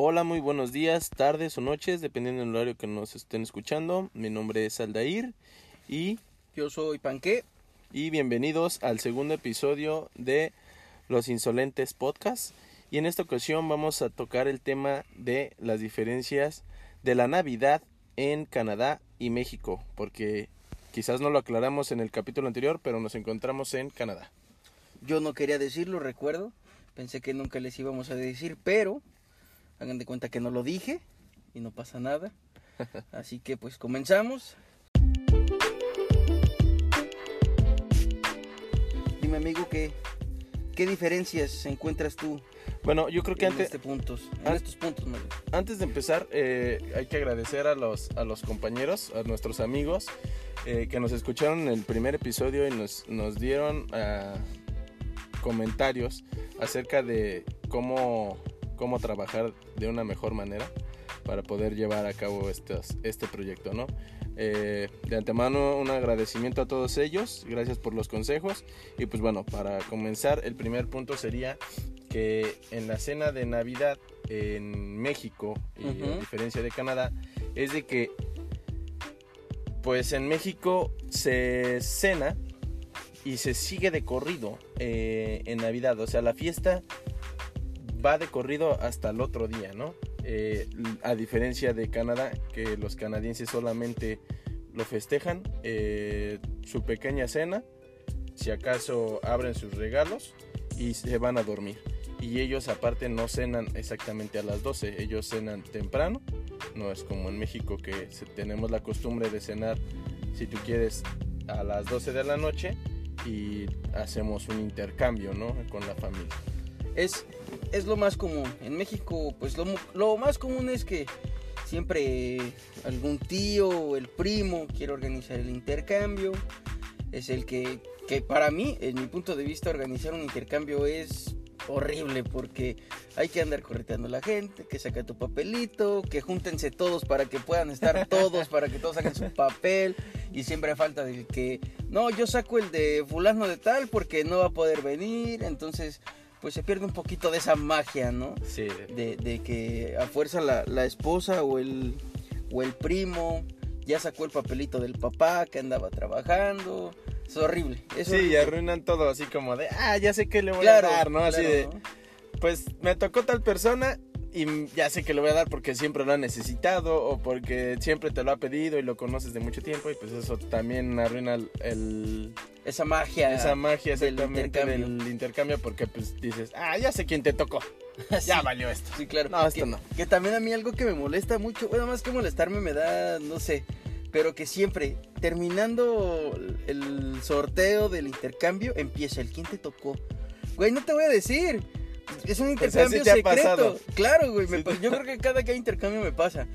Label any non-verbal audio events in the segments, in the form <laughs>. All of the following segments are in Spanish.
Hola, muy buenos días, tardes o noches, dependiendo del horario que nos estén escuchando. Mi nombre es Aldair y, Yo soy Panqué. y bienvenidos al segundo episodio de Los Insolentes Podcast. Y en esta ocasión vamos a tocar el tema de las diferencias de la Navidad en Canadá y México, porque quizás no lo aclaramos en el capítulo anterior, pero nos encontramos en Canadá. Yo no quería decirlo, recuerdo. Pensé que nunca les íbamos a decir, pero hagan de cuenta que no lo dije y no pasa nada. <laughs> Así que pues comenzamos. Dime amigo, ¿qué, qué diferencias encuentras tú Bueno, yo creo que en, antes, este puntos, en an- estos puntos? Antes de empezar, eh, hay que agradecer a los, a los compañeros, a nuestros amigos eh, que nos escucharon en el primer episodio y nos, nos dieron ah, comentarios acerca de cómo, cómo trabajar de una mejor manera para poder llevar a cabo estos, este proyecto, ¿no? Eh, de antemano un agradecimiento a todos ellos, gracias por los consejos. Y pues bueno, para comenzar el primer punto sería que en la cena de Navidad en México, y a diferencia de Canadá, es de que pues en México se cena y se sigue de corrido eh, en Navidad, o sea, la fiesta va de corrido hasta el otro día, ¿no? Eh, a diferencia de Canadá, que los canadienses solamente lo festejan, eh, su pequeña cena, si acaso abren sus regalos y se van a dormir. Y ellos aparte no cenan exactamente a las 12, ellos cenan temprano, no es como en México que tenemos la costumbre de cenar, si tú quieres, a las 12 de la noche y hacemos un intercambio, ¿no? Con la familia. Es, es lo más común. En México, pues lo, más común es que siempre algún tío o el primo quiere organizar el intercambio. Es el que, que para mí, en mi punto de vista, organizar un intercambio es horrible porque hay que andar correteando a la gente, que saca tu papelito, que júntense todos para que puedan estar <laughs> todos, para que todos saquen su papel y siempre falta del que, no, yo saco el de fulano de tal porque no va a poder venir, entonces pues se pierde un poquito de esa magia, ¿no? Sí, De, de que a fuerza la, la esposa o el, o el primo ya sacó el papelito del papá que andaba trabajando. Es horrible. Es sí, y arruinan todo así como de, ah, ya sé que le voy Claro, a dar, ¿no? Así claro, de, ¿no? pues me tocó tal persona y ya sé que le voy a dar porque siempre lo ha necesitado o porque siempre te lo ha pedido y lo conoces de mucho tiempo y pues eso también arruina el- Esa magia. esa magia del exactamente del intercambio. intercambio. porque pues dices, ah, ya sé quién te tocó, <laughs> ya valió esto. Sí, claro. No, esto que, no. que también a mí algo que me molesta mucho, bueno, más que molestarme me da, no sé, pero que siempre, terminando el sorteo del intercambio, empieza el quién te tocó. Güey, no te voy a decir. Es un Pues intercambio te ha secreto. Claro, güey. Sí. yo creo que cada que hay intercambio me pasa.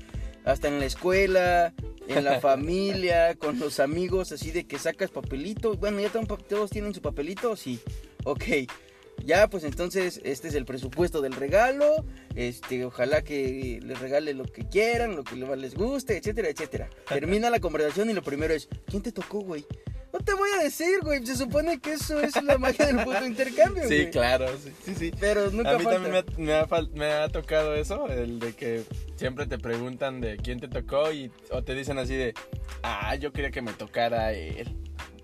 Hasta en la escuela, en la <laughs> familia, con los amigos, así de que sacas papelito. Bueno, ya todos todos tienen su papelito, sí. Ok. Ya, pues entonces este es el presupuesto del regalo. Este, ojalá que les regale lo que quieran, lo que les guste, etcétera, etcétera. <laughs> Termina la conversación y lo primero es, ¿quién te tocó, güey? No te voy a decir, güey. Se supone que eso es la magia del puto intercambio, Sí, güey. claro, sí, sí, sí. Pero nunca A mí falta. también me ha, me ha me ha tocado eso, el de que siempre te preguntan de quién te tocó y o te dicen así de, ah, yo quería que me tocara él.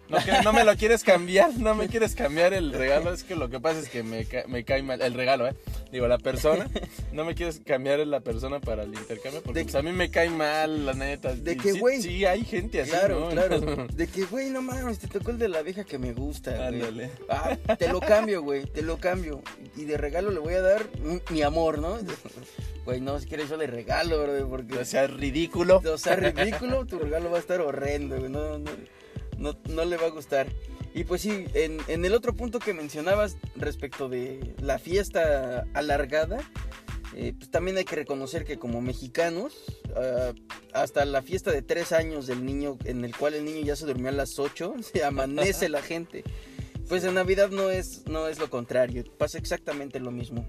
No, que- no me lo quieres cambiar, no me quieres cambiar el regalo, es que lo que pasa es que me, me cae mal, el regalo, ¿eh? Digo, la persona, <laughs> no me quieres cambiar la persona para el intercambio porque De- pues, a mí me cae mal, la neta. de Y que, sí- güey, Sí, hay gente así, Claro, ¿no? claro. <laughs> De que, güey, no mames, te tocó el de la vieja que me gusta. Ándale. Ah, te lo cambio, güey, te lo cambio. Y de regalo le voy a dar mi amor, ¿no? <laughs> Güey, no, si quieres yo le regalo, bro, porque... O sea, ridículo. O sea, ridículo, tu regalo va a estar horrendo, güey. No, no, no, no le va a gustar. Y pues sí, en, en el otro punto que mencionabas respecto de la fiesta alargada, eh, pues también hay que reconocer que como mexicanos, ah, hasta la fiesta de tres años del niño, en el cual el niño ya se durmió a las 8, <laughs> se amanece la gente. Pues en Navidad no es, no es lo contrario, pasa exactamente lo mismo.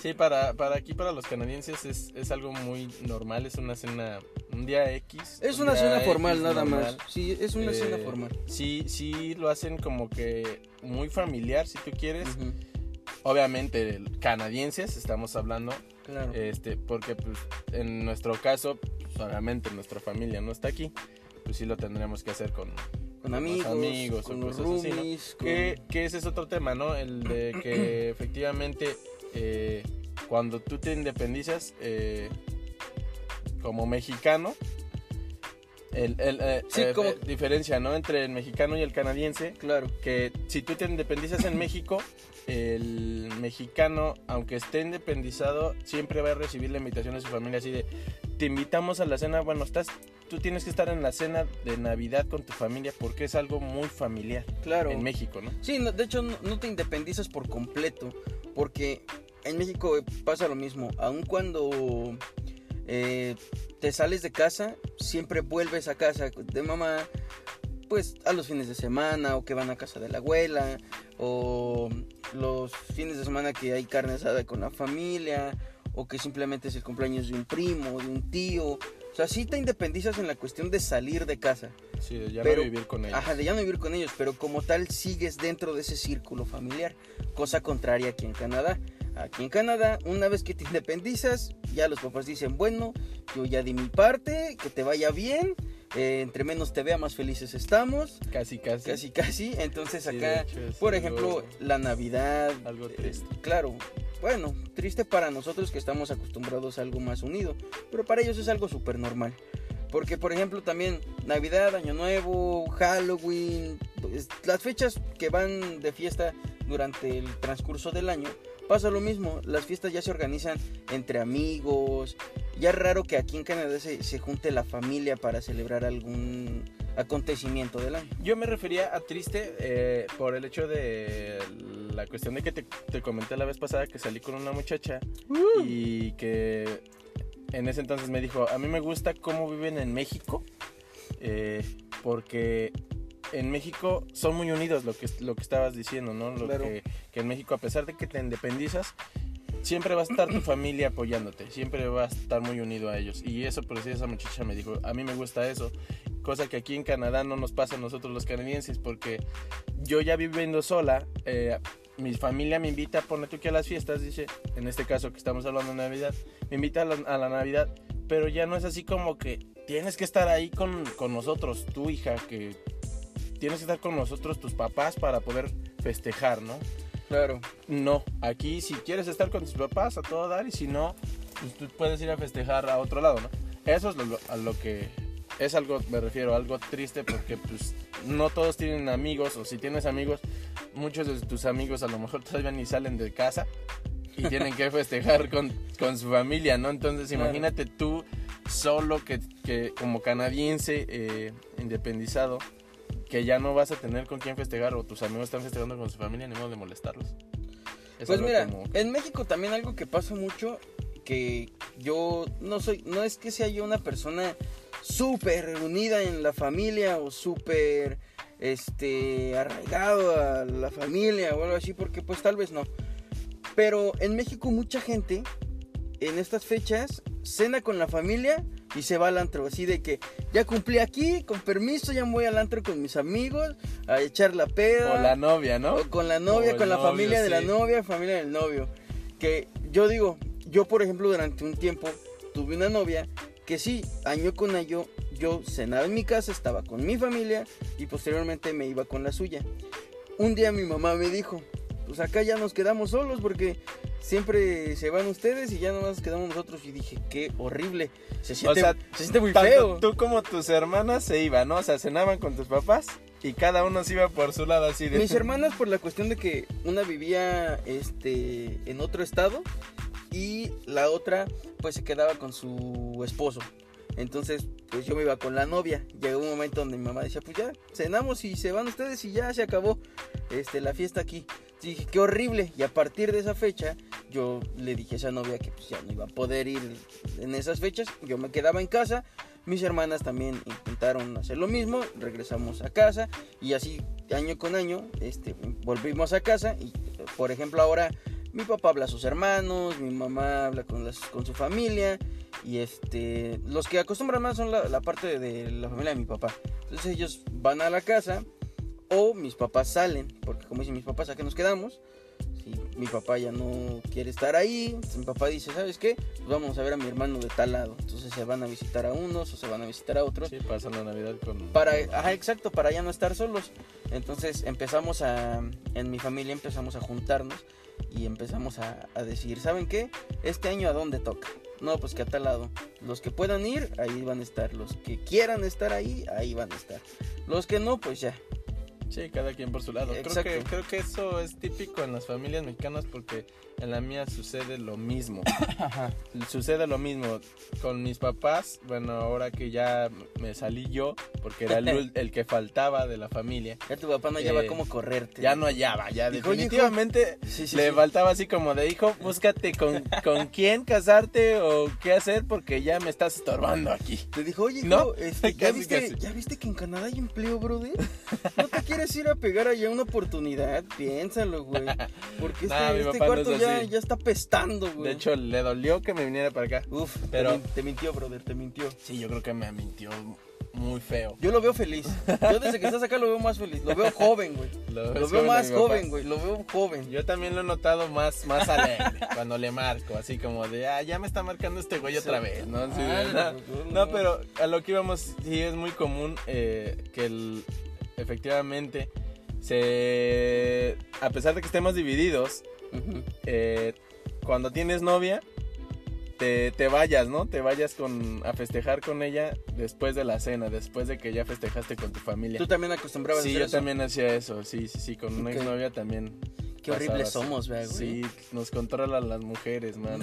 Sí, para, para aquí, para los canadienses, es, es algo muy normal. Es una cena, un día X. Es un una cena X formal nada normal. más. Sí, es una Eh, cena formal. Sí, sí, lo hacen como que muy familiar, si tú quieres. Obviamente canadienses, estamos hablando, Claro. este, porque pues en nuestro caso, pues, obviamente nuestra familia no está aquí, pues sí lo tendremos que hacer con, con amigos, amigos con o cosas así, con- Que, que ese es otro tema, ¿no? El de que <clears throat> efectivamente eh, cuando tú te independizas eh, como mexicano, el, el, eh, Sí, como- diferencia, ¿no? Entre el mexicano y el canadiense, Claro, que si tú te independizas en México, el mexicano, aunque esté independizado, siempre va a recibir la invitación de su familia así de, te invitamos a la cena, bueno, estás, tú tienes que estar en la cena de Navidad con tu familia porque es algo muy familiar claro. en México, ¿no? Sí, no, de hecho no, no te independizas por completo, porque en México pasa lo mismo, aun cuando eh, te sales de casa, siempre vuelves a casa de mamá, pues a los fines de semana, o que van a casa de la abuela, o los fines de semana que hay carne asada con la familia, o que simplemente es el cumpleaños de un primo, de un tío. O sea, sí te independizas en la cuestión de salir de casa. Sí, de ya Pero- no vivir con ellos. Ajá, de ya no vivir con ellos, pero como tal sigues dentro de ese círculo familiar, cosa contraria aquí en Canadá. Aquí en Canadá, una vez que te independizas, ya los papás dicen, bueno, yo ya di mi parte, que te vaya bien, eh, entre menos te vea, más felices estamos, Casi, casi. casi, casi. Entonces Sí, acá, hecho, por algo- ejemplo, la Navidad, algo eh, claro, bueno, triste para nosotros que estamos acostumbrados a algo más unido, pero para ellos es algo súper normal. Porque, por ejemplo, también Navidad, Año Nuevo, Halloween, pues, las fechas que van de fiesta durante el transcurso del año, pasa lo mismo. Las fiestas ya se organizan entre amigos. Ya es raro que aquí en Canadá se, se junte la familia para celebrar algún acontecimiento del año. Yo me refería a triste eh, por el hecho de la cuestión de que te, te comenté la vez pasada que salí con una muchacha y que en ese entonces me dijo, a mí me gusta cómo viven en México, eh, porque en México son muy unidos, lo que, lo que estabas diciendo, ¿no? Lo Claro. que, que en México, a pesar de que te independizas, siempre va a estar tu familia apoyándote, siempre va a estar muy unido a ellos. Y eso, por decir, esa muchacha me dijo, a mí me gusta eso, cosa que aquí en Canadá no nos pasa a nosotros los canadienses, porque yo ya viviendo sola, eh, mi familia me invita, pone tú que a las fiestas, dice, en este caso que estamos hablando de Navidad, me invita a la, a la Navidad, pero ya no es así como que tienes que estar ahí con, con nosotros, tu hija, que tienes que estar con nosotros, tus papás, para poder festejar, ¿no? Claro. No, aquí si quieres estar con tus papás a todo dar y si no, pues tú puedes ir a festejar a otro lado, ¿no? Eso es lo, a lo que es algo, me refiero, algo triste porque pues no todos tienen amigos o si tienes amigos, muchos de tus amigos a lo mejor <laughs> todavía ni salen de casa y tienen que festejar con, con su familia, ¿no? Entonces imagínate tú solo que, que como canadiense eh, independizado que ya no vas a tener con quién festejar o tus amigos están festejando con su familia ni modo de molestarlos. Es Pues mira, como- en México también algo que pasa mucho, que yo no soy, no es que sea yo una persona súper unida en la familia o súper, este, arraigado a la familia o algo así, porque pues tal vez no. Pero en México mucha gente en estas fechas cena con la familia y se va al antro, así de que ya cumplí aquí, con permiso, ya me voy al antro con mis amigos a echar la peda. O la novia, ¿no? O con la novia, con la novio, familia de la novia, familia del novio. Que yo digo, yo por ejemplo durante un tiempo tuve una novia que sí, año con año yo cenaba en mi casa, estaba con mi familia y posteriormente me iba con la suya. Un día mi mamá me dijo, pues acá ya nos quedamos solos porque siempre se van ustedes y ya nomás nos quedamos nosotros. Y dije, qué horrible. Se siente, sea, se siente muy Tanto feo. tú como tus hermanas se iban, ¿no? O sea, cenaban con tus papás y cada uno se iba por su lado así de... Mis hermanas por la cuestión de que una vivía este en otro estado y la otra pues se quedaba con su esposo. Entonces, pues yo me iba con la novia. Llegó un momento donde mi mamá decía, pues ya, cenamos y se van ustedes y ya se acabó este, la fiesta aquí. Dije, qué horrible. Y a partir de esa fecha, yo le dije a esa novia que pues ya no iba a poder ir en esas fechas. Yo me quedaba en casa. Mis hermanas también intentaron hacer lo mismo. Regresamos a casa. Y así, año con año, este, volvimos a casa. Y, por ejemplo, ahora mi papá habla a sus hermanos, mi mamá habla con, las, con su familia. Y este, los que acostumbran más son la, la parte de la familia de mi papá. Entonces ellos van a la casa o mis papás salen, porque como dicen mis papás, ¿a qué nos quedamos? y mi papá ya no quiere estar ahí. Entonces mi papá dice, ¿sabes qué? Pues vamos a ver a mi hermano de tal lado. Entonces se van a visitar a unos o se van a visitar a otros. Sí, pasan la Navidad con... Para, ajá, exacto, para ya no estar solos. Entonces empezamos a, en mi familia empezamos a juntarnos y empezamos a, a decir, ¿saben qué? Este año a dónde toca. No, pues que a tal lado. Los que puedan ir, ahí van a estar. Los que quieran estar ahí, ahí van a estar. Los que no, pues ya. Sí, cada quien por su lado. Creo que, creo que eso es típico en las familias mexicanas porque en la mía sucede lo mismo. <coughs> Ajá. Sucede lo mismo con mis papás. Bueno, ahora que ya me salí yo, porque era el, <laughs> el que faltaba de la familia, Ya tu papá no lleva Eh, cómo correrte. ya no hallaba. Ya Dijo, definitivamente Sí, sí, le sí. faltaba así como de hijo, <laughs> búscate con, con quién casarte o qué hacer porque ya me estás estorbando aquí. Te dijo, oye, ¿No? hijo, este, <laughs> ¿ya, Casi, viste, casi. ¿ya viste que en Canadá hay empleo, brother? ¿No te quieres ir a pegar allá una oportunidad? Piénsalo, güey. Porque <laughs> este, Nah, este no cuarto es ya, está pestando, güey. De hecho, le dolió que me viniera para acá. Uf, pero- te, min- te mintió, brother, te mintió. Sí, yo creo que me mintió muy feo. Yo lo veo feliz. Yo desde que estás acá lo veo más feliz. Lo veo <laughs> joven, güey. Lo, veo más joven, güey. Lo veo joven. Yo también lo he notado más, más alegre <laughs> cuando le marco, así como de, ah, ya me está marcando este güey otra vez, Ah, no, no, no, pero a lo que íbamos, sí es muy común eh, que el- efectivamente se, a pesar de que estemos divididos, eh, cuando tienes novia, te, te vayas, ¿no? Te vayas con, a festejar con ella después de la cena, después de que ya festejaste con tu familia. Tú también acostumbrabas Sí, a hacer yo eso. también hacía eso, sí, sí, sí, con una Ok. exnovia también. Qué horribles somos, ¿verdad, güey? Sí, nos controlan las mujeres, man.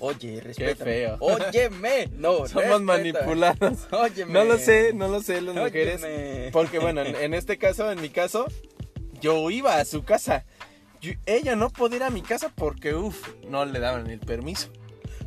Oye, respeta. feo. Óyeme. <laughs> No, Somos manipulados. <laughs> Óyeme. No lo sé, no lo sé las mujeres. Óyeme. <laughs> Porque bueno, en, en este caso, en mi caso, yo iba a su casa. Yo- ella no podía ir a mi casa porque, uff, no le daban el permiso.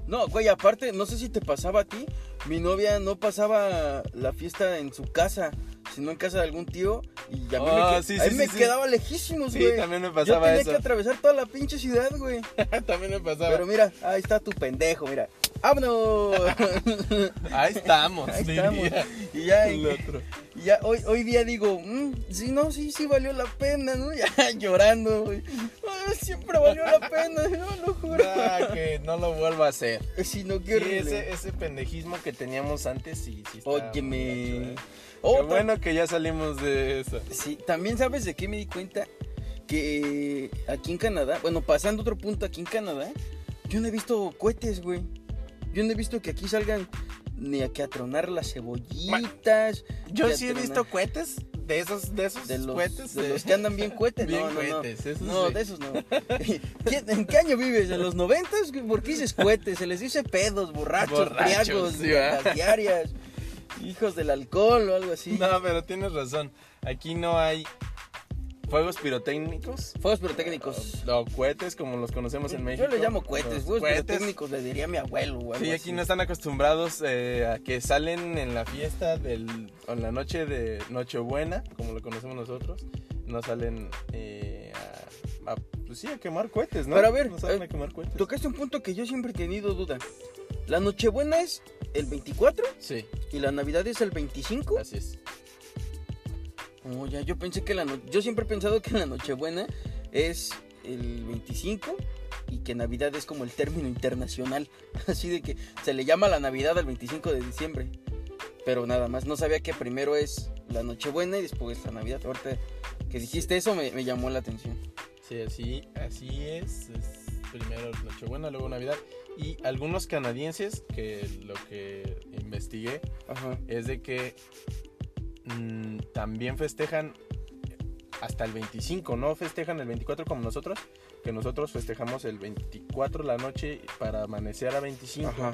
No, güey, aparte, no sé si te pasaba a ti, mi novia no pasaba la fiesta en su casa, sino en casa de algún tío, y a mí, Ah, me, que- sí, a mí sí, me sí, sí. quedaba lejísimos, Sí, güey. también me Yo pasaba tenía eso. que atravesar toda la pinche ciudad, güey. <laughs> también me pasaba. Pero mira, ahí está tu pendejo, mira. ¡Vámonos! <laughs> Ahí estamos, Ahí diría estamos. Y ya, otro. y ya hoy, hoy día digo, mm, sí, no, sí, sí valió la pena, ¿no? <laughs> Ya llorando, güey. Ah, siempre valió la pena, <laughs> no lo juro. Ah, que no lo vuelva a hacer. Si no, qué Sí, ese, ese pendejismo que teníamos antes, sí, sí. Óyeme. ¿eh? Qué bueno que ya salimos de eso. Sí, también sabes de qué me di cuenta que aquí en Canadá, bueno, pasando otro punto aquí en Canadá, yo no he visto cohetes, güey. Yo no he visto que aquí salgan ni a que a tronar las cebollitas. Yo sí he visto cohetes, de esos, de esos de los, cohetes. de los que andan bien cohetes, <laughs> Bien no, no, no. cohetes, esos No, sí. de esos no. <laughs> ¿Quién- ¿En qué año vives? ¿En los noventas? ¿Por qué dices cohetes? Se les dice pedos, borrachos, Borrachos, diarias, hijos del alcohol o algo así. No, pero tienes razón. Aquí no hay fuegos pirotécnicos. Fuegos pirotécnicos. O cohetes como los conocemos en México. Yo le llamo cohetes, fuegos cohetes. pirotécnicos le diría a mi abuelo. o algo Sí, así. aquí no están acostumbrados eh, a que salen en la fiesta del, o en la noche de Nochebuena, como lo conocemos nosotros. No salen eh, a, a, pues sí, a quemar cohetes, ¿no? Pero a ver, no salen eh, a quemar cohetes. Tocaste un punto que yo siempre he tenido duda. La Nochebuena es el 24 Sí, y la Navidad es el 25. así es. Oh, ya, yo pensé que la no- yo siempre he pensado que la Nochebuena es el 25 y que Navidad es como el término internacional, <laughs> así de que se le llama la Navidad al 25 de diciembre. Pero nada más, no sabía que primero es la Nochebuena y después la Navidad. Ahorita que dijiste eso me, me llamó la atención. Sí, así, así es. es primero Nochebuena, luego Navidad. Y algunos canadienses, que lo que investigué, Ajá. es de que mm, también festejan hasta el 25, no festejan el 24 como nosotros, que nosotros festejamos el 24 la noche para amanecer a 25. Ajá.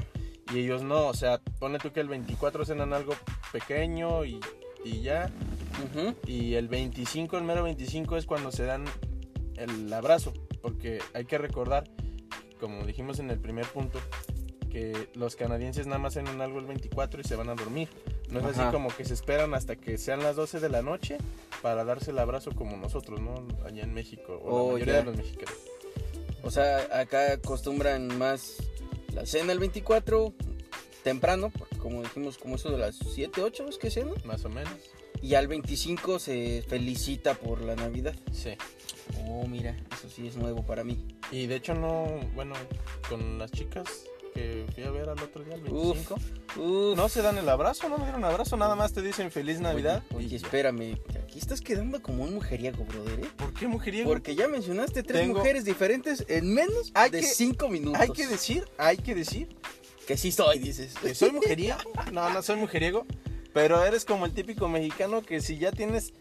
Y ellos no, o sea, pone tú que el 24 cenan algo pequeño y, y ya. Y el 25, el mero 25 es cuando se dan el abrazo, porque hay que recordar, como dijimos en el primer punto, que los canadienses nada más cenan algo el 24 y se van a dormir. No es Ajá. así como que se esperan hasta que sean las 12 de la noche para darse el abrazo como nosotros, ¿no? Allá en México, o Oh, la mayoría ya. de los mexicanos. O sea, acá acostumbran más la cena el 24 temprano, porque como dijimos, como eso de las 7, 8 es que cena. Más o menos. Y al 25 se felicita por la Navidad. Sí. Oh, mira, eso sí es nuevo para mí. Y de hecho no, bueno, con las chicas que fui a ver al otro día, el 25, Uf. no se dan el abrazo, no me dieron abrazo, nada más te dicen feliz Navidad. Oye, oye, espérame, aquí estás quedando como un mujeriego, brother, ¿eh? ¿Por qué mujeriego? Porque ya mencionaste tres Tengo- mujeres diferentes en menos Hay de que- cinco minutos. Hay que decir, hay que decir que sí soy, dices. que soy mujeriego. No, no soy mujeriego, pero eres como el típico mexicano que si ya tienes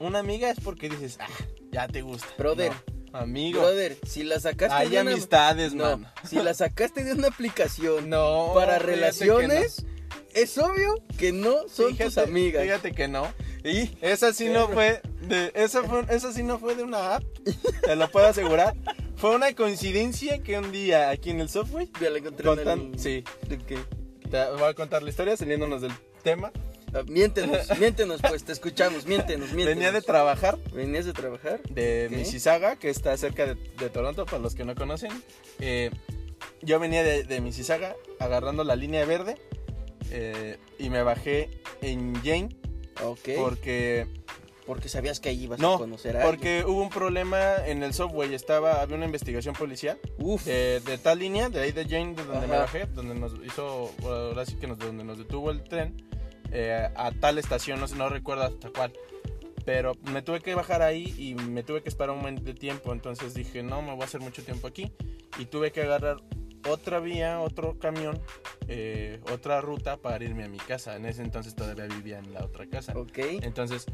una amiga es porque dices, ah, ya te gusta. Brother. No, amigo. Brother, si la sacaste Hay de una... amistades, No, mano. si la sacaste de una aplicación No. para relaciones, es obvio que no son tus Fíjate- amigas. Fíjate que no. Y esa sí no fue de esa fue esa sí no fue de una app. Te lo puedo asegurar. Fue una coincidencia que un día aquí en el software Ya la encontré en contan, el- sí, ¿De qué? te voy a contar la historia saliéndonos del tema. Ah, miéntenos, <laughs> miéntenos pues, te escuchamos, miéntenos, miéntenos. Venía de trabajar ¿Venías de trabajar? de Ok. Mississauga, que está cerca de, de Toronto, para los que no conocen. Eh, yo venía de, de Mississauga agarrando la línea verde eh, y me bajé en Jane Ok. porque Porque sabías que ahí ibas a no, conocer a alguien. porque hubo un problema en el software, estaba había una investigación policial Uf, de, de tal línea, de ahí de Jane, de donde me bajé, donde nos hizo, ahora sí que nos, donde nos detuvo el tren, eh, a tal estación, no sé, no recuerdo hasta cuál. Pero me tuve que bajar ahí y me tuve que esperar un buen de tiempo. Entonces dije, no, me voy a hacer mucho tiempo aquí. Y tuve que agarrar otra vía, otro camión, eh, otra ruta para irme a mi casa. En ese entonces todavía vivía en la otra casa. ok. Entonces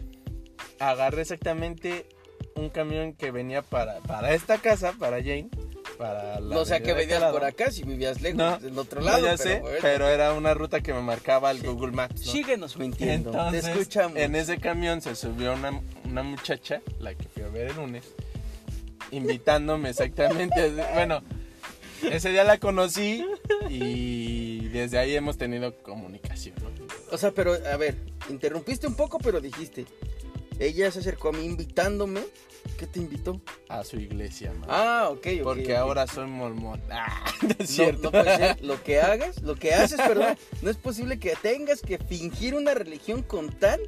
agarré exactamente un camión que venía para, para esta casa, para Jane. Para la No sé a qué venías Calado. por acá si vivías lejos, No, del otro No, lado. ya pero sé, bueno. pero era una ruta que me marcaba el Google Maps. ¿no? Síguenos mintiendo, Entonces, te escuchamos. en ese camión se subió una, una muchacha, la que fui a ver el lunes, invitándome exactamente. bueno, ese día la conocí y desde ahí hemos tenido comunicación. ¿no? O sea, pero a ver, interrumpiste un poco, pero dijiste, ella se acercó a mí invitándome. ¿Qué te invitó? A su iglesia, man. Ah, ok, ok. Porque ok. ahora soy mormón. <laughs> Ah, no es cierto. no puede ser. <laughs> Lo que hagas, lo que haces, perdón, no es posible que tengas que fingir una religión con tal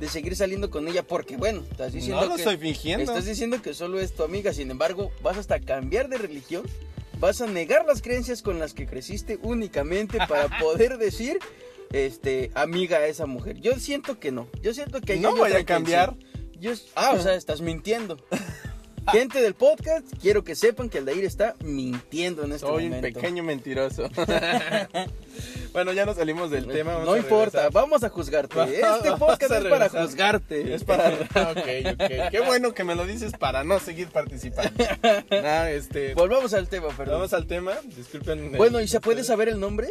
de seguir saliendo con ella, porque bueno, estás diciendo no lo que estoy fingiendo. estás diciendo que solo es tu amiga, sin embargo, vas hasta cambiar de religión, vas a negar las creencias con las que creciste únicamente para <laughs> poder decir este amiga a esa mujer. Yo siento que no. Yo siento que ahí No hay voy a cambiar. Yo- ah, o <laughs> sea, estás mintiendo. Gente del podcast, quiero que sepan que Aldair está mintiendo en este Soy un momento. pequeño mentiroso. <laughs> bueno, ya nos salimos del tema. vamos no a importa, vamos a juzgarte. Este podcast es para juzgarte. Es para. <laughs> Ok, ok. Qué bueno que me lo dices para no seguir participando. Nah, este. Volvamos al tema, perdón. Vamos al tema. Disculpen. Bueno, ¿y se puede saber el nombre?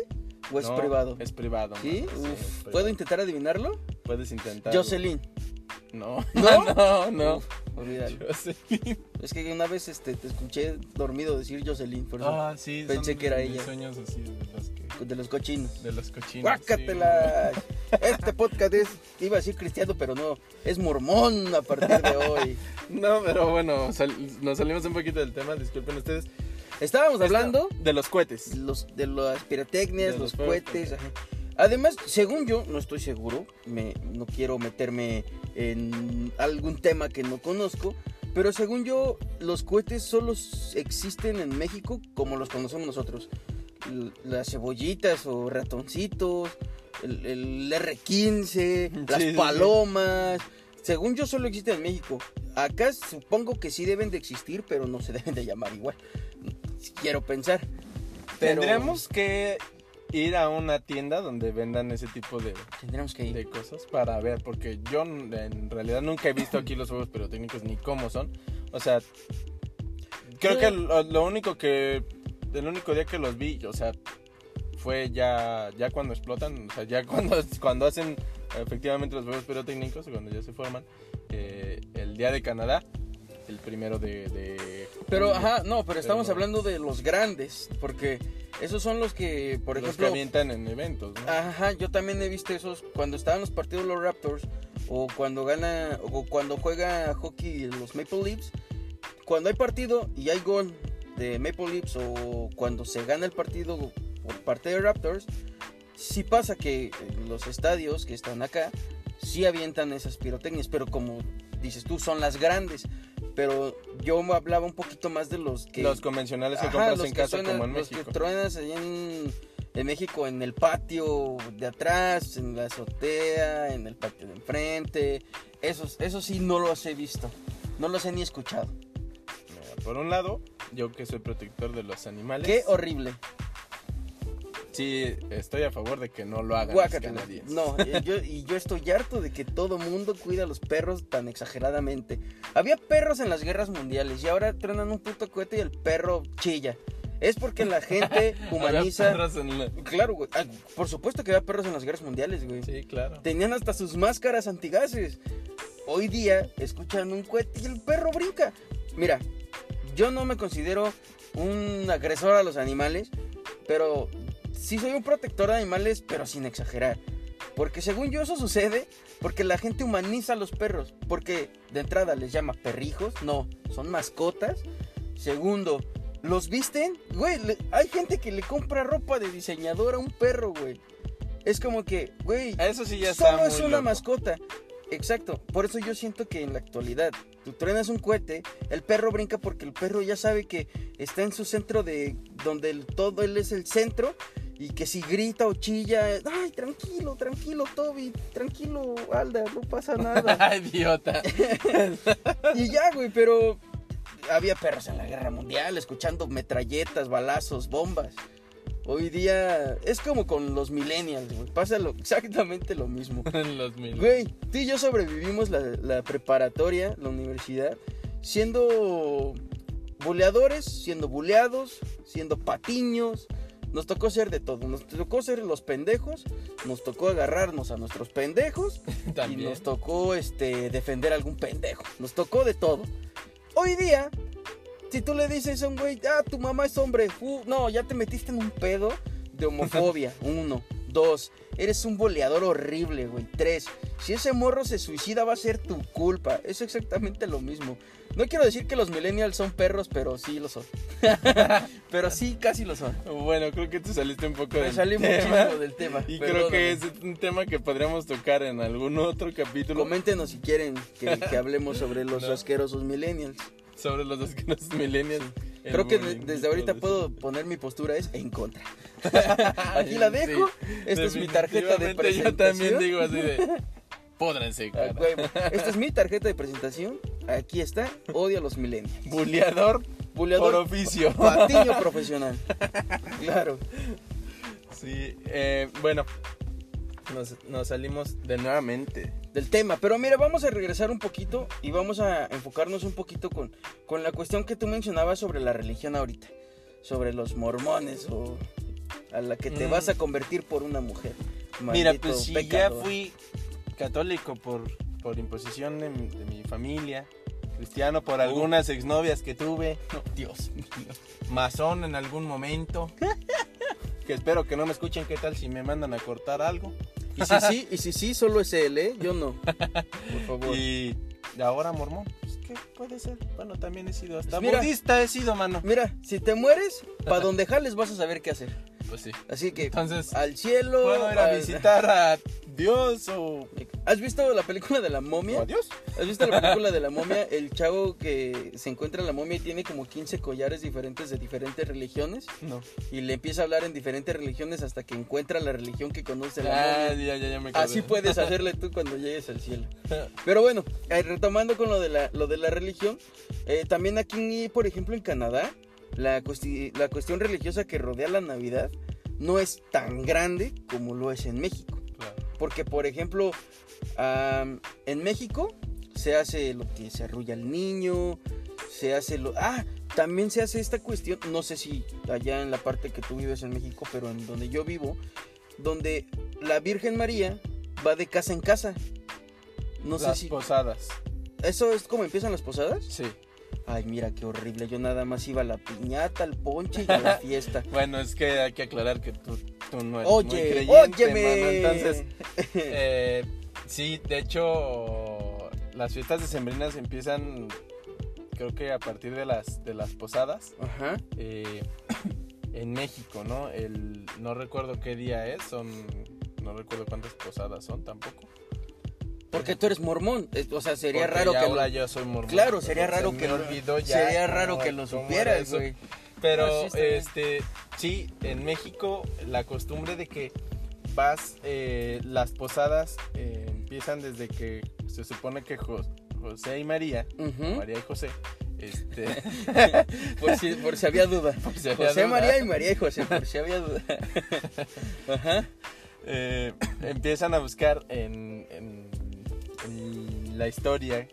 ¿O es No, privado? Es privado. ¿Sí? mano, Uf, es privado. ¿Puedo intentar adivinarlo? Puedes intentar. Jocelyn. No. <laughs> ¿No? no, no. Uf, olvídalo. Jocelyn. Es que una vez este, te escuché dormido decir Jocelyn, por eso, Ah, sí. Pensé son que era mis ella. sueños así de los que. de los cochinos. De los cochinos. ¡Guácatela! Este podcast es, iba a decir cristiano, pero no, es mormón a partir de hoy. <laughs> No, pero bueno, sal- nos salimos un poquito del tema. Disculpen ustedes. Estábamos hablando de los cohetes. los, de las pirotecnias, De los, cohetes. ajá. Además, según yo, no estoy seguro, me, no quiero meterme en algún tema que no conozco, pero según yo, los cohetes solo existen en México como los conocemos nosotros. Las cebollitas o ratoncitos, el, el R15, las Sí, sí, sí. palomas. Según yo, solo existen en México. Acá supongo que sí deben de existir, pero no se <laughs> deben de llamar igual. Quiero pensar. Pero- Tendremos que ir a una tienda donde vendan ese tipo de, Tendremos que ir. de cosas para ver, porque yo en realidad nunca he visto aquí los juegos pirotécnicos ni cómo son. O sea, creo que lo, lo único que, el único día que los vi, o sea, fue ya, ya cuando explotan, o sea, ya <laughs> cuando, cuando hacen efectivamente los juegos pirotécnicos, cuando ya se forman, eh, el día de Canadá, el primero de... de Pero, ajá, no, pero estamos hablando de los grandes, porque esos son los que, por los que ejemplo, avientan en eventos, ¿no? ajá, yo también he visto esos cuando estaban los partidos de los Raptors o cuando gana o cuando juega hockey los Maple Leafs, cuando hay partido y hay gol de Maple Leafs o cuando se gana el partido por parte de Raptors, sí pasa que los estadios que están acá sí avientan esas pirotecnias, pero como dices tú, son las grandes. Pero yo hablaba un poquito más de los que... Los convencionales que Ajá, compras en que casa como en los México. que truenas allá en, en México, en el patio de atrás, en la azotea, en el patio de enfrente. Esos, esos sí no los he visto. No los he ni escuchado. Mira, Por un lado, yo que soy protector de los animales. Qué horrible. Sí, estoy a favor de que no lo hagan los Guácatela. canadienses. No, y yo, y yo estoy harto de que todo mundo cuida a los perros tan exageradamente. Había perros en las guerras mundiales y ahora truenan un puto cohete y el perro chilla. Es porque la gente <laughs> humaniza. la- Claro, güey. Ah, Por supuesto que había perros en las guerras mundiales, güey. Sí, claro. Tenían hasta sus máscaras antigases. Hoy día escuchan un cohete y el perro brinca. Mira, yo no me considero un agresor a los animales, pero sí soy un protector de animales, pero sin exagerar. Porque según yo eso sucede porque la gente humaniza a los perros. Porque de entrada les llama perrijos, no, son mascotas. Segundo, los visten, güey, le- hay gente que le compra ropa de diseñador a un perro, güey. Es como que, güey, Eso sí ya Solo es una loco. mascota. Exacto. Por eso yo siento que en la actualidad, tú truenas un cohete, el perro brinca porque el perro ya sabe que está en su centro de donde el- todo él es el centro y que si grita o chilla, ay, tranquilo, tranquilo, Toby, tranquilo, Alda, no pasa nada. <laughs> Idiota. <laughs> y ya, güey, pero había perros en la guerra mundial escuchando metralletas, balazos, bombas. Hoy día es como con los millennials, güey. Pasa lo- exactamente lo mismo. <laughs> Los mil. Güey, tú y yo sobrevivimos la, la preparatoria, la universidad, siendo buleadores, siendo buleados, siendo patiños. Nos tocó ser de todo. Nos tocó ser los pendejos, nos tocó agarrarnos a nuestros pendejos <laughs> y nos tocó este, defender a algún pendejo. Nos tocó de todo. Hoy día, si tú le dices a un güey, ah, tu mamá es hombre, uh, no, ya te metiste en un pedo de homofobia. <laughs> Uno. Dos, eres un boleador horrible, güey. Tres, si ese morro se suicida va a ser tu culpa. Es exactamente lo mismo. No quiero decir que los millennials son perros, pero sí lo son. <laughs> pero sí, casi lo son. Bueno, creo que te saliste un poco Me del salí tema. muchísimo del tema. Y creo que es un tema que podríamos tocar en algún otro capítulo Coméntenos si quieren que, que hablemos sobre los No. asquerosos millennials. Sobre los asquerosos millennials. el Creo que bullying desde ahorita puedo poner mi postura es en contra. <laughs> Aquí la dejo. Sí, Esta es mi tarjeta de definitivamente Yo presentación. también digo así de. Pódranse, Ah. <laughs> Esta es mi tarjeta de presentación. Aquí está. Odio a los millennials. Buleador por Buleador oficio. <laughs> patiño profesional. Claro. Sí, eh, bueno. Nos, nos salimos de nuevamente. Del tema. Pero mira, vamos a regresar un poquito y vamos a enfocarnos un poquito con, con la cuestión que tú mencionabas sobre la religión ahorita. Sobre los mormones o a la que te Mm. vas a convertir por una mujer. Mira, pues si pecador. ya fui católico por, por imposición de mi, de mi familia, cristiano por algunas exnovias que tuve, No, Dios mío. masón en algún momento, que espero que no me escuchen qué tal si me mandan a cortar algo. Y si sí, y si sí, solo es él, ¿eh? Yo no. Por favor. Y ahora mormón, pues qué puede ser. Bueno, también he sido hasta Pues mira. budista he sido, mano. Mira, si te mueres, para donde jales vas a saber qué hacer. Pues sí. Así que Entonces, al cielo. puedo ir a al- visitar a Dios o, ¿Has visto la película de la o momia? a Dios. ¿Has visto la película de la momia? El chavo que se encuentra en la momia y tiene como 15 collares diferentes de diferentes religiones No. y le empieza a hablar en diferentes religiones hasta que encuentra la religión que conoce la Ah, momia. ya, ya, ya me acordé. Así puedes hacerle tú cuando llegues al cielo. <laughs> Pero bueno, eh, retomando con lo de la, lo de la religión, eh, también aquí, por ejemplo, en Canadá, la, cuesti- la cuestión religiosa que rodea la Navidad no es tan grande como lo es en México. Claro. Porque, por ejemplo, en México se hace lo que se arrulla el niño, se hace lo... Ah, también se hace esta cuestión, no sé si allá en la parte que tú vives en México, pero en donde yo vivo, donde la Virgen María va de casa en casa. No Las sé si... posadas. ¿Eso es como empiezan las posadas? Sí. Ay, mira qué horrible. Yo nada más iba a la piñata, al ponche y a la fiesta. <laughs> Bueno, es que hay que aclarar que tú, tú no eres muy Oye, creyente, óyeme. mano. Entonces, <laughs> eh, sí, de hecho, las fiestas decembrinas empiezan, creo que a partir de las, de las posadas. Ajá. eh, <coughs> en México, ¿no? El, no recuerdo qué día es, son, no recuerdo cuántas posadas son tampoco. Porque tú eres mormón, o sea, sería Porque raro ya que ahora lo... yo soy mormón. Claro, sería Se raro me que lo- olvidó ya sería raro que lo supieras, güey. Pero No, sí, este sí, en México la costumbre de que vas eh, las posadas eh, empiezan desde que se supone que Jo- José y María. María y José, este <laughs> por, si, por si había duda. <laughs> si había José, duda. María y María y José, por si había duda. <laughs> Ajá. eh, empiezan a buscar en la historia eh,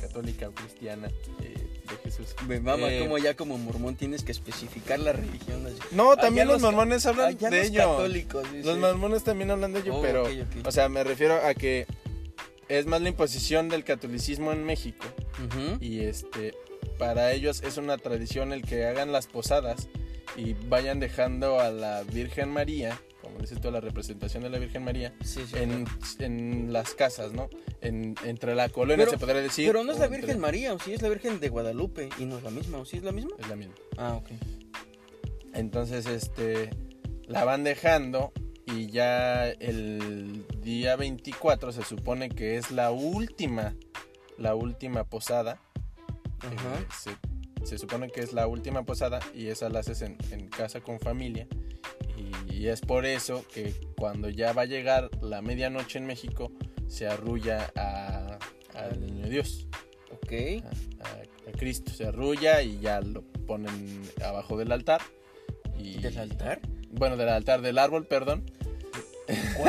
católica o cristiana eh, de Jesús. Me mama Eh, como ya como mormón tienes que especificar la religión. No, también los mormones hablan de los ello. católicos. Los mormones también hablan de ello, Oh, pero, o sea, me refiero a que es más la imposición del catolicismo en México y este, para ellos es una tradición el que hagan las posadas y vayan dejando a la Virgen María, tú, la representación de la Virgen María, Sí, sí, en, claro. en las casas, ¿no? En, entre la colonia Pero- se podría decir. Pero no es la entre- Virgen María, o sí es la Virgen de Guadalupe. Y no es la misma, o sí es la misma. Es la misma. Ah, ok. Entonces, este, la van dejando y ya el día 24 se supone que es la última, la última posada. Ajá. Eh, se, se supone que es la última posada y esa la haces en, en casa con familia. Y, es por eso que cuando ya va a llegar la medianoche en México, se arrulla a- al niño Dios, Ok. a, a- a Cristo. Se arrulla y ya lo ponen abajo del altar. Y, ¿Del altar? Bueno, del altar, del árbol, perdón.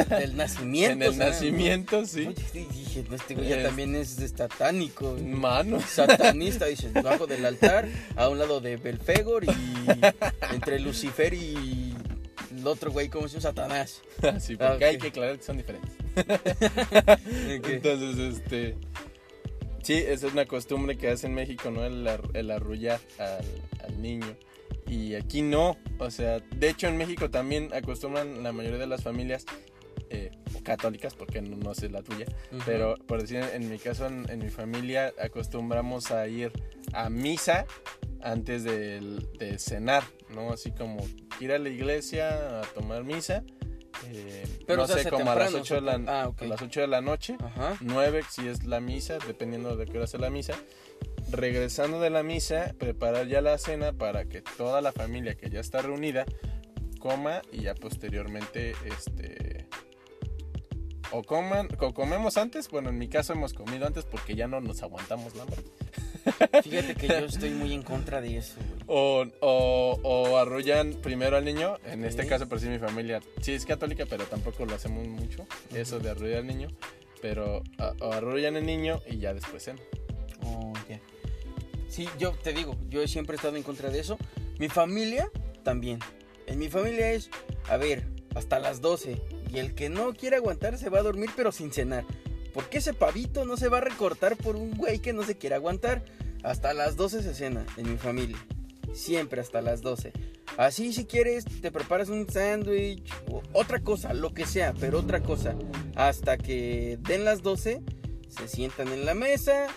Del nacimiento. <laughs> en el o sea, nacimiento, sí. Oye, dije, no, este güey ya Es- también es satánico. Mano. <laughs> Satanista, dice, bajo del altar, a un lado de Belfegor y entre Lucifer y el otro güey, como si un Satanás. <laughs> sí, Ah, porque hay ok. que aclarar que son diferentes. <laughs> Ok. Entonces, este. Sí, esa es una costumbre que hace en México, ¿no? El, el arrullar al, al niño. Y aquí no. O sea, de hecho en México también acostumbran la mayoría de las familias eh, católicas, porque no, no sé la tuya. Ujú. Pero por decir, en mi caso, en, en mi familia, acostumbramos a ir a misa antes del- de, cenar, ¿no? Así como ir a la iglesia a tomar misa. eh, Pero no sé, como a las, temprano, 8 de la, ah, a las 8 de la noche. Ajá. 9 si es la misa, dependiendo de qué hora sea la misa. Regresando de la misa, preparar ya la cena para que toda la familia que ya está reunida coma y ya posteriormente este o coman o comemos antes, bueno, en mi caso hemos comido antes porque ya no nos aguantamos la <laughs> hambre. <laughs> Fíjate que yo estoy muy en contra de eso, güey. O, o, o arrullan primero al niño, en este caso por si mi familia sí es católica, pero tampoco lo hacemos mucho, eso de arrullar al niño, pero a- o arrullan al niño y ya después cena. Oh, ya. Sí, yo te digo, yo siempre he estado en contra de eso. Mi familia también. En mi familia es, a ver, hasta las 12. Y el que no quiere aguantar se va a dormir, pero sin cenar. Porque ese pavito no se va a recortar por un güey que no se quiere aguantar. Hasta las 12 se cena en mi familia. Siempre hasta las 12. Así si quieres te preparas un sándwich o otra cosa, lo que sea, pero otra cosa. Hasta que den las 12, se sientan en la mesa,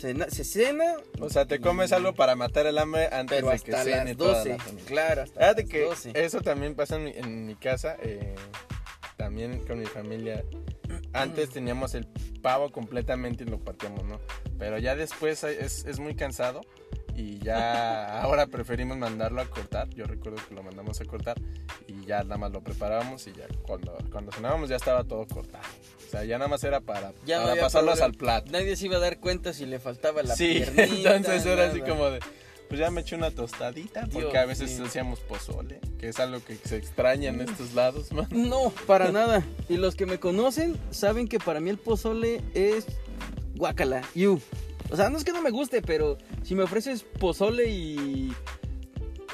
cena- se cena, O sea, te comes Y- algo para matar el hambre antes pero de que hasta cene las toda 12. la familia. Claro, hasta Fíjate las que 12. eso también pasa en mi, en mi casa, eh, también con mi familia. Antes teníamos el pavo completamente y lo partíamos, ¿no? Pero ya después es, es muy cansado y ya <laughs> ahora preferimos mandarlo a cortar. Yo recuerdo que lo mandamos a cortar y ya nada más lo preparábamos y ya cuando, cuando cenábamos ya estaba todo cortado. O sea, ya nada más era para, Ya para pasarlos al plato. Nadie se iba a dar cuenta si le faltaba la Sí, <laughs> piernita, entonces era así nada. como de, pues ya me eché una tostadita, porque Dios a veces mío. hacíamos pozole, que es algo que se extraña en estos lados, man. No, para nada. Y los que me conocen saben que para mí el pozole es guacala. You. O sea, no es que no me guste, pero si me ofreces pozole y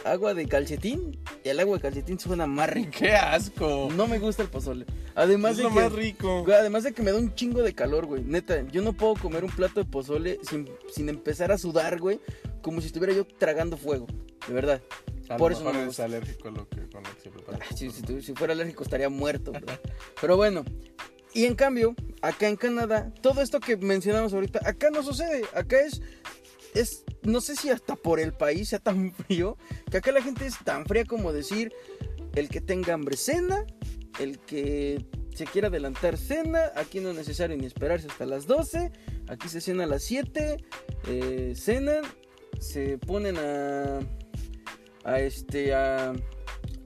agua de calcetín, el agua de calcetín suena más rico. ¡Qué asco! No me gusta el pozole. Además es de lo que más rico. Güey, Además de que me da un chingo de calor, güey. Neta, yo no puedo comer un plato de pozole sin, sin empezar a sudar, güey. Como si estuviera yo tragando fuego. De verdad. A por eso no me gusta. alérgico a lo que, con lo que se prepara. Ah, Si, si tu- si fuera alérgico estaría muerto, bro. Pero bueno. Y en cambio, acá en Canadá, todo esto que mencionamos ahorita, acá no sucede. Acá es. Es. No sé si hasta por el país sea tan <laughs> frío. Que acá la gente es tan fría como decir. El que tenga hambre cena. El que se quiere adelantar cena, aquí no es necesario ni esperarse hasta las 12, aquí se cena a las 7, eh, cenan, se ponen a, a este, a,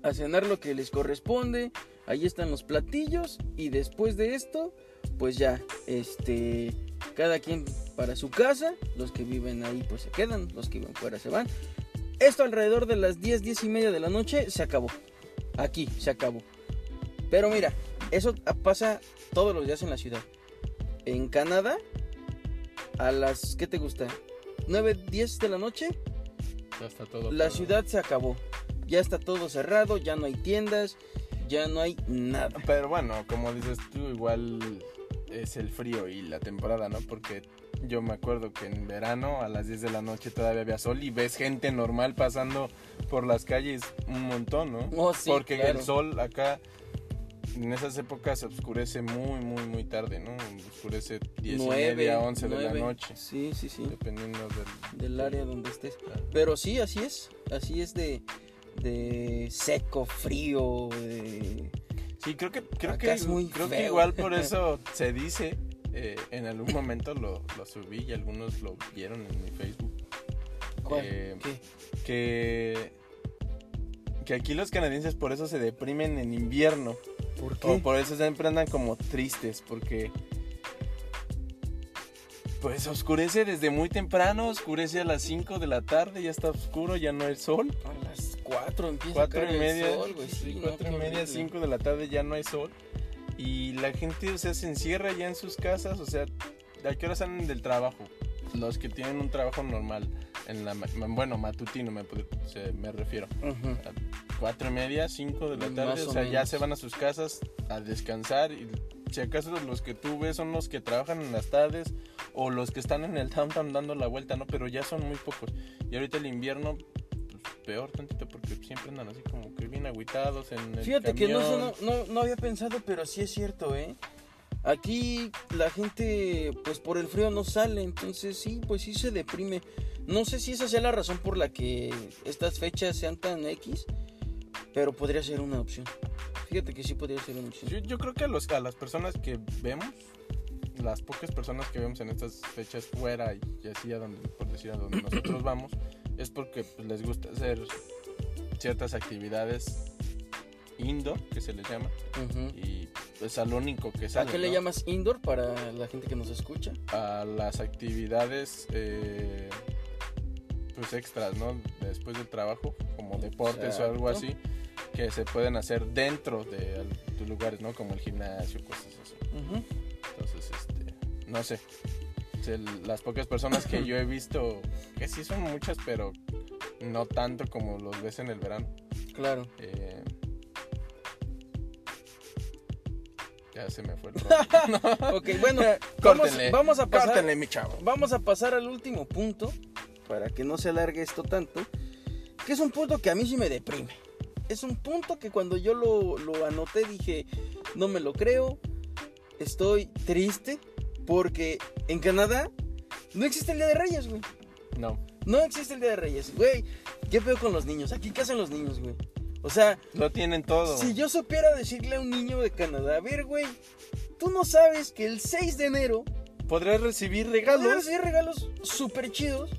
a cenar lo que les corresponde, ahí están los platillos y después de esto, pues ya, este, cada quien para su casa, los que viven ahí pues se quedan, los que viven fuera se van. Esto alrededor de las 10, 10 y media de la noche se acabó. Aquí se acabó. Pero mira, eso pasa todos los días en la ciudad. En Canadá, a las, ¿qué te gusta? 9, 10 de la noche, Ya está todo. la ciudad se acabó. Ya está todo cerrado, ya no hay tiendas, ya no hay nada. Pero bueno, como dices tú, igual es el frío y la temporada, ¿no? Porque yo me acuerdo que en verano a las 10 de la noche todavía había sol y ves gente normal pasando por las calles un montón, ¿no? Oh, sí, Porque claro. el sol acá en esas épocas oscurece muy, muy, muy tarde, ¿no? Oscurece 10 y media, 11 de la noche, Sí, sí, sí. dependiendo del... Del área donde estés. Pero sí, así es. Así es de, de seco, frío, de... Sí, creo que creo Acá que es muy creo que igual por <laughs> eso se dice eh, en algún momento lo, lo subí y algunos lo vieron en mi Facebook ¿Cuál? Eh, ¿Qué? que que aquí los canadienses por eso se deprimen en invierno ¿Por o por eso siempre andan como tristes porque pues oscurece desde muy temprano, oscurece a las 5 de la tarde, ya está oscuro, ya no hay sol. A las 4 empieza Cuatro a caer y media, el sol, güey. sí, Sí, no, cuatro qué y media, horrible. cinco de la tarde ya no hay sol. Y la gente, o sea, se encierra ya en sus casas, o sea, ¿a qué hora salen del trabajo? Los que tienen un trabajo normal, en la, bueno, matutino me, se- me refiero. A cuatro y media, cinco de la Más tarde, o o sea, ya se van a sus casas a descansar y si acaso los que tú ves son los que trabajan en las tardes o los que están en el downtown dando la vuelta, ¿no? Pero ya son muy pocos. Y ahorita el invierno, pues, peor tantito porque siempre andan así como que bien agüitados en el Fíjate que camión. no, no, no había pensado, pero sí es cierto, ¿eh? Aquí la gente, pues por el frío no sale, entonces sí, pues sí se deprime. No sé si esa sea la razón por la que estas fechas sean tan X, pero podría ser una opción. Fíjate que sí podría ser una opción. Yo, yo creo que a, los, a las personas que vemos, las pocas personas que vemos en estas fechas fuera y, y así a donde, por decir a donde nosotros <clears throat> vamos, es porque pues, les gusta hacer ciertas actividades indoor, que se les llama, y es al único que ¿A sale. qué le llamas indoor para la gente que nos escucha? A las actividades eh, pues extras, ¿no? Después del trabajo, como deportes o algo Exacto. así, que se pueden hacer dentro de tus lugares, ¿no? Como el gimnasio, cosas así. Ujú. Entonces, este, no sé. Las pocas personas que yo he visto, que sí son muchas, pero no tanto como los ves en el verano. Claro. eh, ya se me fue el rollo. <laughs> Ok, bueno, <laughs> vamos, Córtenle, vamos a pasar. Córtenle, mi chavo. Vamos a pasar al último punto, para que no se alargue esto tanto, que es un punto que a mí sí me deprime. Es un punto que cuando yo lo, lo anoté dije, no me lo creo, estoy triste, porque en Canadá no existe el Día de Reyes, güey. No, No existe el Día de Reyes, güey. ¿Qué veo con los niños? Aquí, ¿qué hacen los niños, güey? O sea, lo tienen todo. si yo supiera decirle a un niño de Canadá, a ver, güey, tú no sabes que el 6 de enero Podrás recibir regalos. recibir regalos súper chidos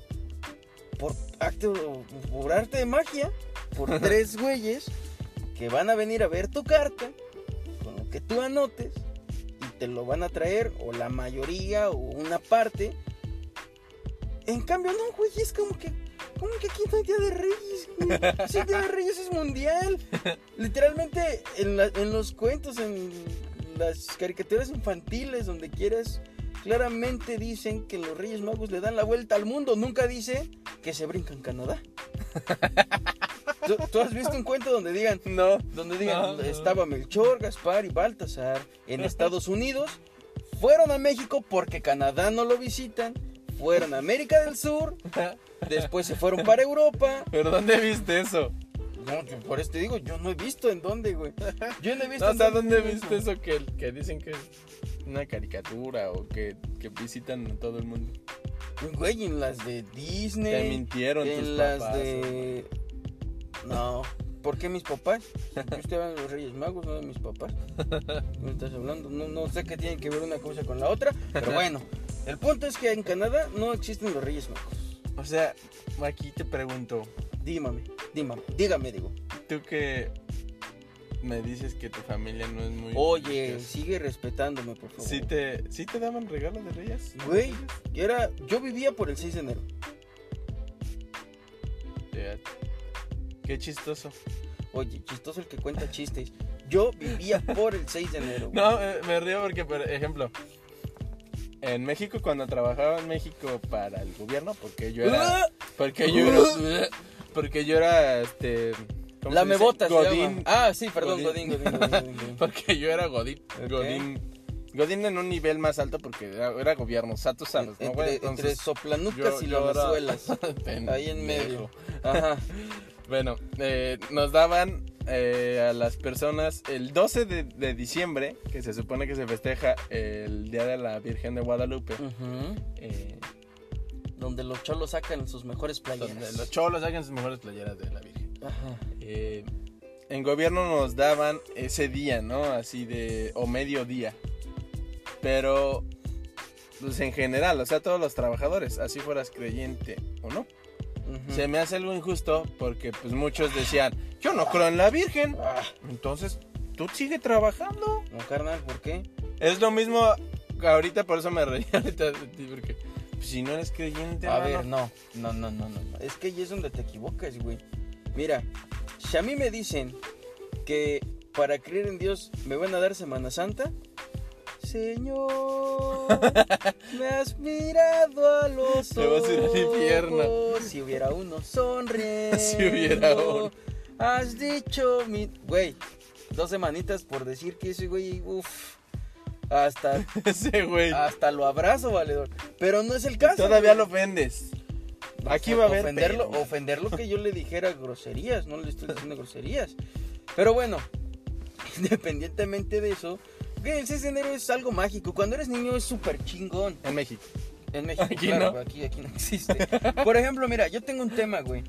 por acto, por arte de magia, por tres güeyes que van a venir a ver tu carta con lo que tú anotes y te lo van a traer o la mayoría o una parte. En cambio, no, güey, es como que, como que aquí no hay Día de Reyes, güey. <laughs> El Día de Reyes es mundial. Literalmente en, la- en los cuentos, en las caricaturas infantiles, donde quieras, claramente dicen que los Reyes Magos le dan la vuelta al mundo. Nunca dice que se brincan Canadá. <laughs> ¿Tú, tú has visto un cuento donde digan, No. donde digan, No, no. estaba Melchor, Gaspar y Baltasar en Estados Unidos, fueron a México porque Canadá no lo visitan, fueron a América del Sur, <laughs> después se fueron para Europa. ¿Pero dónde viste eso? No, yo por eso te digo, yo no he visto en dónde, güey. Yo no he visto No, o en sea, ¿dónde viste eso que, que dicen que es una caricatura o que, que visitan a todo el mundo? Güey, en las de Disney. Te mintieron tus en las papás, de. No, por qué mis papás? <laughs> Yo hablando de los Reyes Magos, no de mis papás. ¿Me estás hablando? No, no sé qué tienen que ver una cosa con la otra, pero <laughs> bueno. El punto es que en Canadá no existen los Reyes Magos. O sea, aquí te pregunto, Dígame, dígame, dígame, digo. tú que me dices que tu familia no es muy... Oye, religiosa, sigue respetándome, por favor. ¿sí te, ¿sí te daban regalos de reyes? Güey, yo era, yo vivía por el 6 de enero. Qué chistoso. Oye, chistoso el que cuenta chistes. Yo vivía por el 6 de enero. <laughs> güey. No, eh, me río porque, por ejemplo, en México, cuando trabajaba en México para el gobierno, porque yo era... Porque yo era... Porque yo era, este... ¿cómo La mebotas. se Godín. Ah, sí, perdón, Godín. Godín, Godín, Godín, Godín. <laughs> Porque yo era Godín. Godín. Godín en un nivel más alto porque era, era gobierno. O sea, tú sabes, ¿no, güey? entre, soplanucas y yo lamezuelas. pendejo. <laughs> Ahí en medio. Ajá. Bueno, eh, nos daban eh, a las personas el 12 de, de diciembre, que se supone que se festeja el Día de la Virgen de Guadalupe. Eh, Donde los cholos sacan sus mejores playeras. donde los cholos hagan sus mejores playeras de la Virgen. Ajá. Eh, en gobierno nos daban ese día, ¿no? Así de, o mediodía. Pero, pues en general, o sea, todos los trabajadores, así fueras creyente o no. Se me hace algo injusto porque pues muchos decían, yo no creo en la Virgen. Ah, Entonces, tú sigue trabajando. no, carnal, ¿por qué? Es lo mismo ahorita, por eso me reí <laughs> ahorita de ti, porque pues, si no eres creyente, A hermano, ver, no, no, no, no, no. Es que ahí es donde te equivocas, güey. Mira, si a mí me dicen que para creer en Dios me van a dar Semana Santa, Señor, <laughs> me has mirado a los Te vas a ir al infierno. ojos. Si hubiera uno sonriendo. <laughs> Si hubiera uno. Has dicho mi. Güey, dos semanitas por decir que ese güey, uff. Hasta, <laughs> ese güey. hasta lo abrazo, valedor. Pero no es el caso. Todavía güey. lo ofendes. Aquí va a haber ofenderlo, pedo. ofenderlo que yo le dijera groserías, no le estoy diciendo <laughs> groserías. Pero bueno, <laughs> independientemente de eso, el 6 de enero es algo mágico. Cuando eres niño es súper chingón. En México. En México, Aquí claro, no. aquí, aquí no existe. Por ejemplo, mira, yo tengo un tema, güey.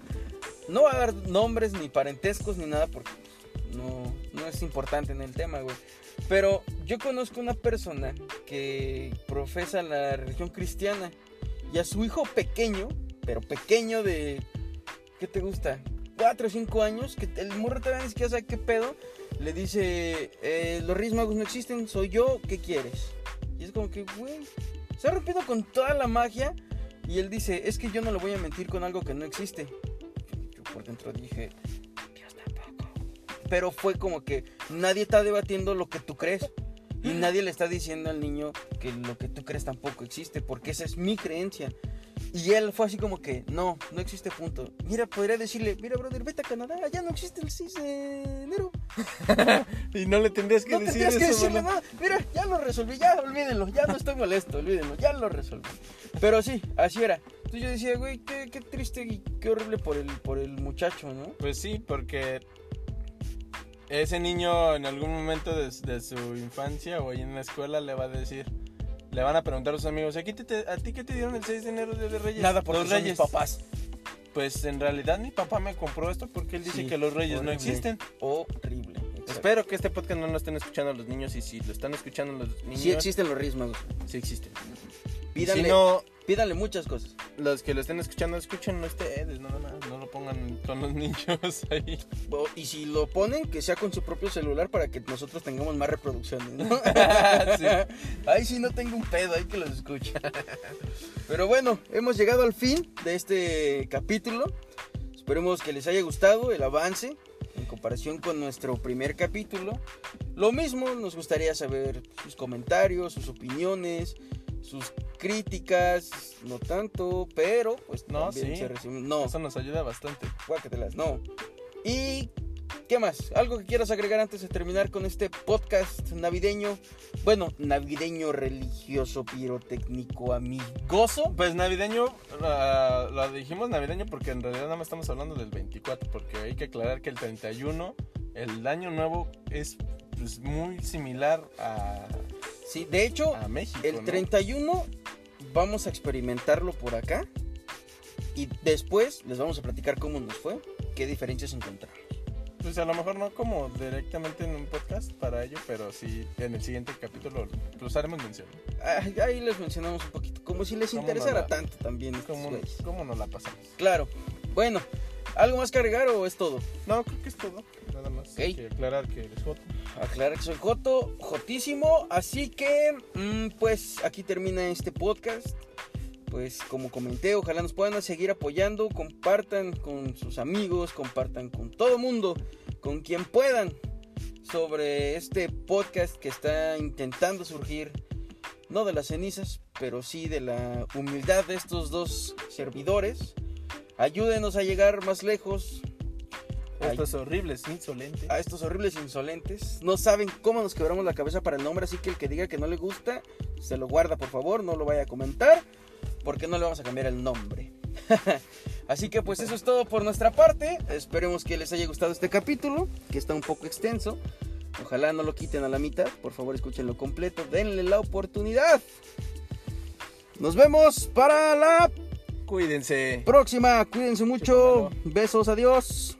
No voy a dar nombres ni parentescos ni nada porque pues, no, no es importante en el tema, güey. Pero yo conozco una persona que profesa la religión cristiana y a su hijo pequeño, pero pequeño de, ¿qué te gusta? Cuatro o cinco años, que el morro todavía ni siquiera sabe qué pedo, le dice, eh, los Reyes no existen, soy yo, ¿qué quieres? Y es como que, güey, se ha rompido con toda la magia y él dice, es que yo no le voy a mentir con algo que no existe. Por dentro dije, Dios tampoco. Pero fue como que nadie está debatiendo lo que tú crees. Y nadie le está diciendo al niño que lo que tú crees tampoco existe, porque esa es mi creencia. Y él fue así como que, no, no existe punto. Mira, podría decirle, mira, brother, vete a Canadá, ya no existe el 6 de enero. <laughs> Y no le tendrías que No decir tendrías que eso, decirle mano. nada. Mira, ya lo resolví, ya olvídenlo, ya no estoy molesto, olvídenlo, ya lo resolví. Pero sí, así era. Entonces yo decía, güey, qué, qué triste y qué horrible por el, por el muchacho, ¿no? Pues sí, porque ese niño en algún momento de, de su infancia o ahí en la escuela le va a decir, le van a preguntar a sus amigos, ¿a, ti te, a ti qué te dieron el 6 de enero de Reyes? Nada porque los son Reyes. mis papás. Pues en realidad mi papá me compró esto porque él dice Sí, que los Reyes no horrible. existen. Horrible. exacto. Espero que este podcast no lo estén escuchando los niños y si lo están escuchando los niños, Sí existen los Reyes Magos. sí existen. Pídanle, si no, pídanle muchas cosas. los que lo estén escuchando, escúchenlo ustedes, no, no, no lo pongan con los <laughs> niños ahí. Y si lo ponen, que sea con su propio celular para que nosotros tengamos más reproducciones, ¿no? <laughs> Sí. Ahí sí no tengo un pedo, ahí que los escuche. Pero bueno, hemos llegado al fin de este capítulo. Esperemos que les haya gustado el avance en comparación con nuestro primer capítulo. Lo mismo, nos gustaría saber sus comentarios, sus opiniones, sus críticas, no tanto, pero pues No, sí. se No, Eso nos ayuda bastante. Guácatelas, no. ¿Y qué más? ¿Algo que quieras agregar antes de terminar con este podcast navideño? Bueno, navideño religioso, pirotécnico, amigoso. Pues navideño, lo dijimos navideño porque en realidad nada más estamos hablando del 24, porque hay que aclarar que el 31, el año nuevo, es pues, muy similar a, Sí, de hecho, a México. el ¿no? 31 vamos a experimentarlo por acá. Y después les vamos a platicar cómo nos fue, qué diferencias encontramos. pues a lo mejor no como directamente en un podcast para ello, pero sí en el siguiente capítulo pues haremos mención. Ah, ahí les mencionamos un poquito, como si les ¿Cómo interesara la- tanto también. ¿Cómo. ¿Cómo nos la pasamos? Claro. Bueno, ¿algo más que agregar o es todo? No, creo que es todo. Hay que aclarar que eres Joto. Aclarar que soy Joto, Jotísimo. Así que, mm, pues aquí termina este podcast. Pues como comenté, ojalá nos puedan seguir apoyando. Compartan con sus amigos, compartan con todo mundo, con quien puedan, sobre este podcast que está intentando surgir, no de las cenizas, pero sí de la humildad de estos dos servidores. Ayúdenos a llegar más lejos, Ay. Estos horribles, insolentes. a estos horribles insolentes. No saben cómo nos quebramos la cabeza para el nombre, así que el que diga que no le gusta, se lo guarda por favor, no lo vaya a comentar, porque no le vamos a cambiar el nombre. <laughs> así que pues eso es todo por nuestra parte. Esperemos que les haya gustado este capítulo, que está un poco extenso. Ojalá no lo quiten a la mitad, por favor escúchenlo completo, denle la oportunidad. Nos vemos para la Cuídense. próxima, cuídense mucho, besos, adiós.